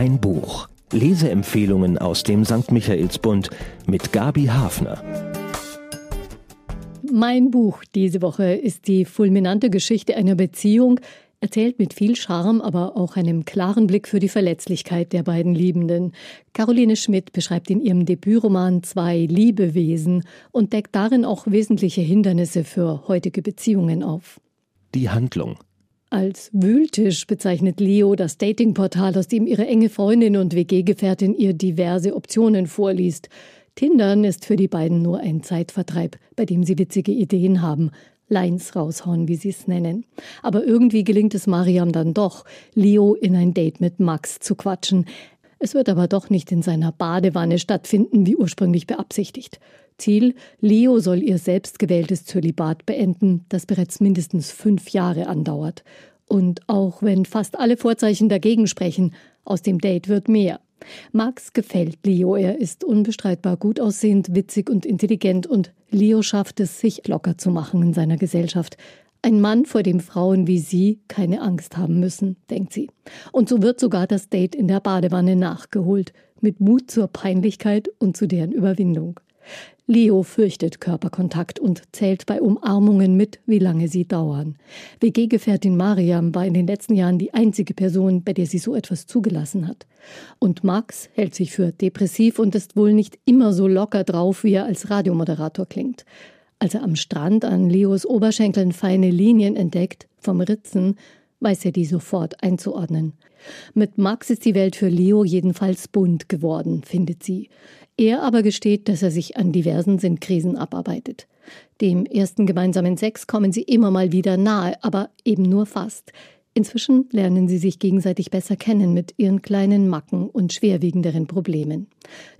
Ein Buch. Leseempfehlungen aus dem St. Michaelsbund mit Gabi Hafner. Mein Buch diese Woche ist die fulminante Geschichte einer Beziehung, erzählt mit viel Charme, aber auch einem klaren Blick für die Verletzlichkeit der beiden Liebenden. Caroline Schmidt beschreibt in ihrem Debütroman zwei Liebewesen und deckt darin auch wesentliche Hindernisse für heutige Beziehungen auf. Die Handlung. Als Wühltisch bezeichnet Leo das Datingportal, aus dem ihre enge Freundin und WG-Gefährtin ihr diverse Optionen vorliest. Tindern ist für die beiden nur ein Zeitvertreib, bei dem sie witzige Ideen haben. Lines raushauen, wie sie es nennen. Aber irgendwie gelingt es Mariam dann doch, Leo in ein Date mit Max zu quatschen. Es wird aber doch nicht in seiner Badewanne stattfinden, wie ursprünglich beabsichtigt. Ziel, Leo soll ihr selbstgewähltes Zölibat beenden, das bereits mindestens fünf Jahre andauert. Und auch wenn fast alle Vorzeichen dagegen sprechen, aus dem Date wird mehr. Max gefällt Leo. Er ist unbestreitbar gut aussehend, witzig und intelligent und Leo schafft es, sich locker zu machen in seiner Gesellschaft. Ein Mann, vor dem Frauen wie sie keine Angst haben müssen, denkt sie. Und so wird sogar das Date in der Badewanne nachgeholt, mit Mut zur Peinlichkeit und zu deren Überwindung. Leo fürchtet Körperkontakt und zählt bei Umarmungen mit, wie lange sie dauern. WG-Gefährtin Mariam war in den letzten Jahren die einzige Person, bei der sie so etwas zugelassen hat. Und Max hält sich für depressiv und ist wohl nicht immer so locker drauf, wie er als Radiomoderator klingt. Als er am Strand an Leos Oberschenkeln feine Linien entdeckt, vom Ritzen, weiß er die sofort einzuordnen. Mit Max ist die Welt für Leo jedenfalls bunt geworden, findet sie. Er aber gesteht, dass er sich an diversen Sinnkrisen abarbeitet. Dem ersten gemeinsamen Sex kommen sie immer mal wieder nahe, aber eben nur fast. Inzwischen lernen sie sich gegenseitig besser kennen mit ihren kleinen Macken und schwerwiegenderen Problemen.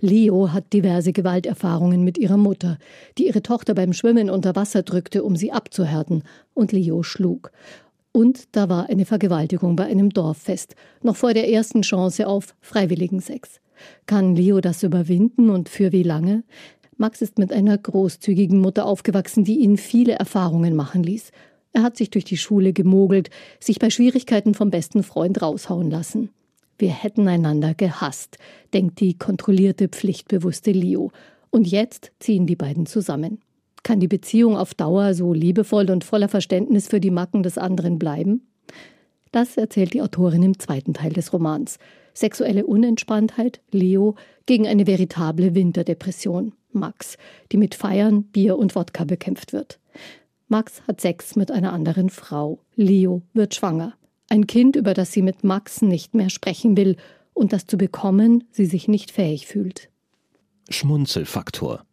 Leo hat diverse Gewalterfahrungen mit ihrer Mutter, die ihre Tochter beim Schwimmen unter Wasser drückte, um sie abzuhärten, und Leo schlug. Und da war eine Vergewaltigung bei einem Dorffest, noch vor der ersten Chance auf freiwilligen Sex. Kann Leo das überwinden und für wie lange? Max ist mit einer großzügigen Mutter aufgewachsen, die ihn viele Erfahrungen machen ließ. Er hat sich durch die Schule gemogelt, sich bei Schwierigkeiten vom besten Freund raushauen lassen. Wir hätten einander gehasst, denkt die kontrollierte, pflichtbewusste Leo. Und jetzt ziehen die beiden zusammen. Kann die Beziehung auf Dauer so liebevoll und voller Verständnis für die Macken des anderen bleiben? Das erzählt die Autorin im zweiten Teil des Romans. Sexuelle Unentspanntheit, Leo, gegen eine veritable Winterdepression, Max, die mit Feiern, Bier und Wodka bekämpft wird. Max hat Sex mit einer anderen Frau. Leo wird schwanger. Ein Kind, über das sie mit Max nicht mehr sprechen will und das zu bekommen sie sich nicht fähig fühlt. Schmunzelfaktor.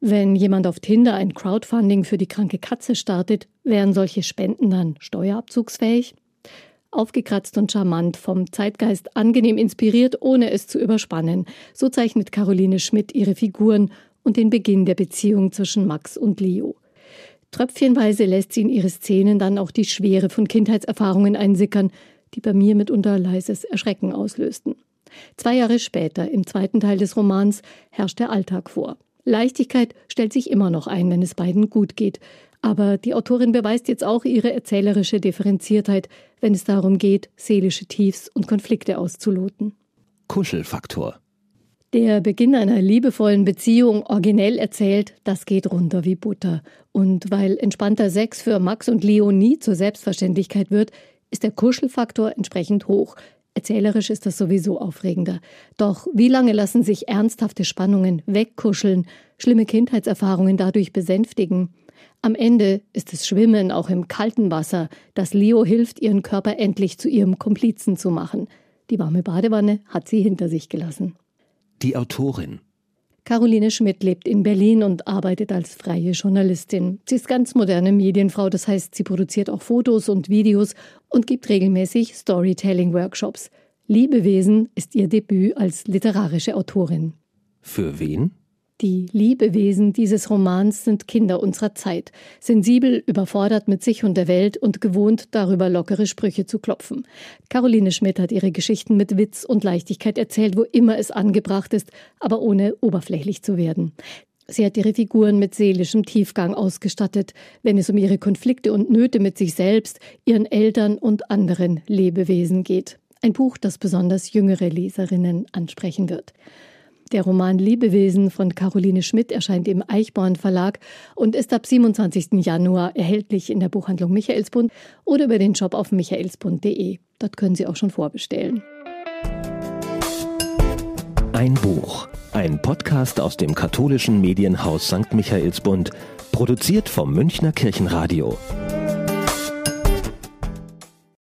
Wenn jemand auf Tinder ein Crowdfunding für die kranke Katze startet, wären solche Spenden dann steuerabzugsfähig? Aufgekratzt und charmant, vom Zeitgeist angenehm inspiriert, ohne es zu überspannen. So zeichnet Caroline Schmidt ihre Figuren und den Beginn der Beziehung zwischen Max und Leo. Tröpfchenweise lässt sie in ihre Szenen dann auch die Schwere von Kindheitserfahrungen einsickern, die bei mir mitunter leises Erschrecken auslösten. Zwei Jahre später, im zweiten Teil des Romans, herrscht der Alltag vor. Leichtigkeit stellt sich immer noch ein, wenn es beiden gut geht. Aber die Autorin beweist jetzt auch ihre erzählerische Differenziertheit, wenn es darum geht, seelische Tiefs und Konflikte auszuloten. Kuschelfaktor. Der Beginn einer liebevollen Beziehung originell erzählt, das geht runter wie Butter. Und weil entspannter Sex für Max und Leo nie zur Selbstverständlichkeit wird, ist der Kuschelfaktor entsprechend hoch. Erzählerisch ist das sowieso aufregender. Doch wie lange lassen sich ernsthafte Spannungen wegkuscheln, schlimme Kindheitserfahrungen dadurch besänftigen? Am Ende ist es Schwimmen auch im kalten Wasser, das Leo hilft, ihren Körper endlich zu ihrem Komplizen zu machen. Die warme Badewanne hat sie hinter sich gelassen. Die Autorin. Caroline Schmidt lebt in Berlin und arbeitet als freie Journalistin. Sie ist ganz moderne Medienfrau, das heißt, sie produziert auch Fotos und Videos und gibt regelmäßig Storytelling-Workshops. Liebewesen ist ihr Debüt als literarische Autorin. Für wen? Die Liebewesen dieses Romans sind Kinder unserer Zeit, sensibel, überfordert mit sich und der Welt und gewohnt, darüber lockere Sprüche zu klopfen. Caroline Schmidt hat ihre Geschichten mit Witz und Leichtigkeit erzählt, wo immer es angebracht ist, aber ohne oberflächlich zu werden. Sie hat ihre Figuren mit seelischem Tiefgang ausgestattet, wenn es um ihre Konflikte und Nöte mit sich selbst, ihren Eltern und anderen Lebewesen geht. Ein Buch, das besonders jüngere Leserinnen ansprechen wird. Der Roman Lebewesen von Caroline Schmidt erscheint im Eichborn Verlag und ist ab 27. Januar erhältlich in der Buchhandlung Michaelsbund oder über den Shop auf michaelsbund.de. Dort können Sie auch schon vorbestellen. Ein Buch, ein Podcast aus dem katholischen Medienhaus St. Michaelsbund, produziert vom Münchner Kirchenradio.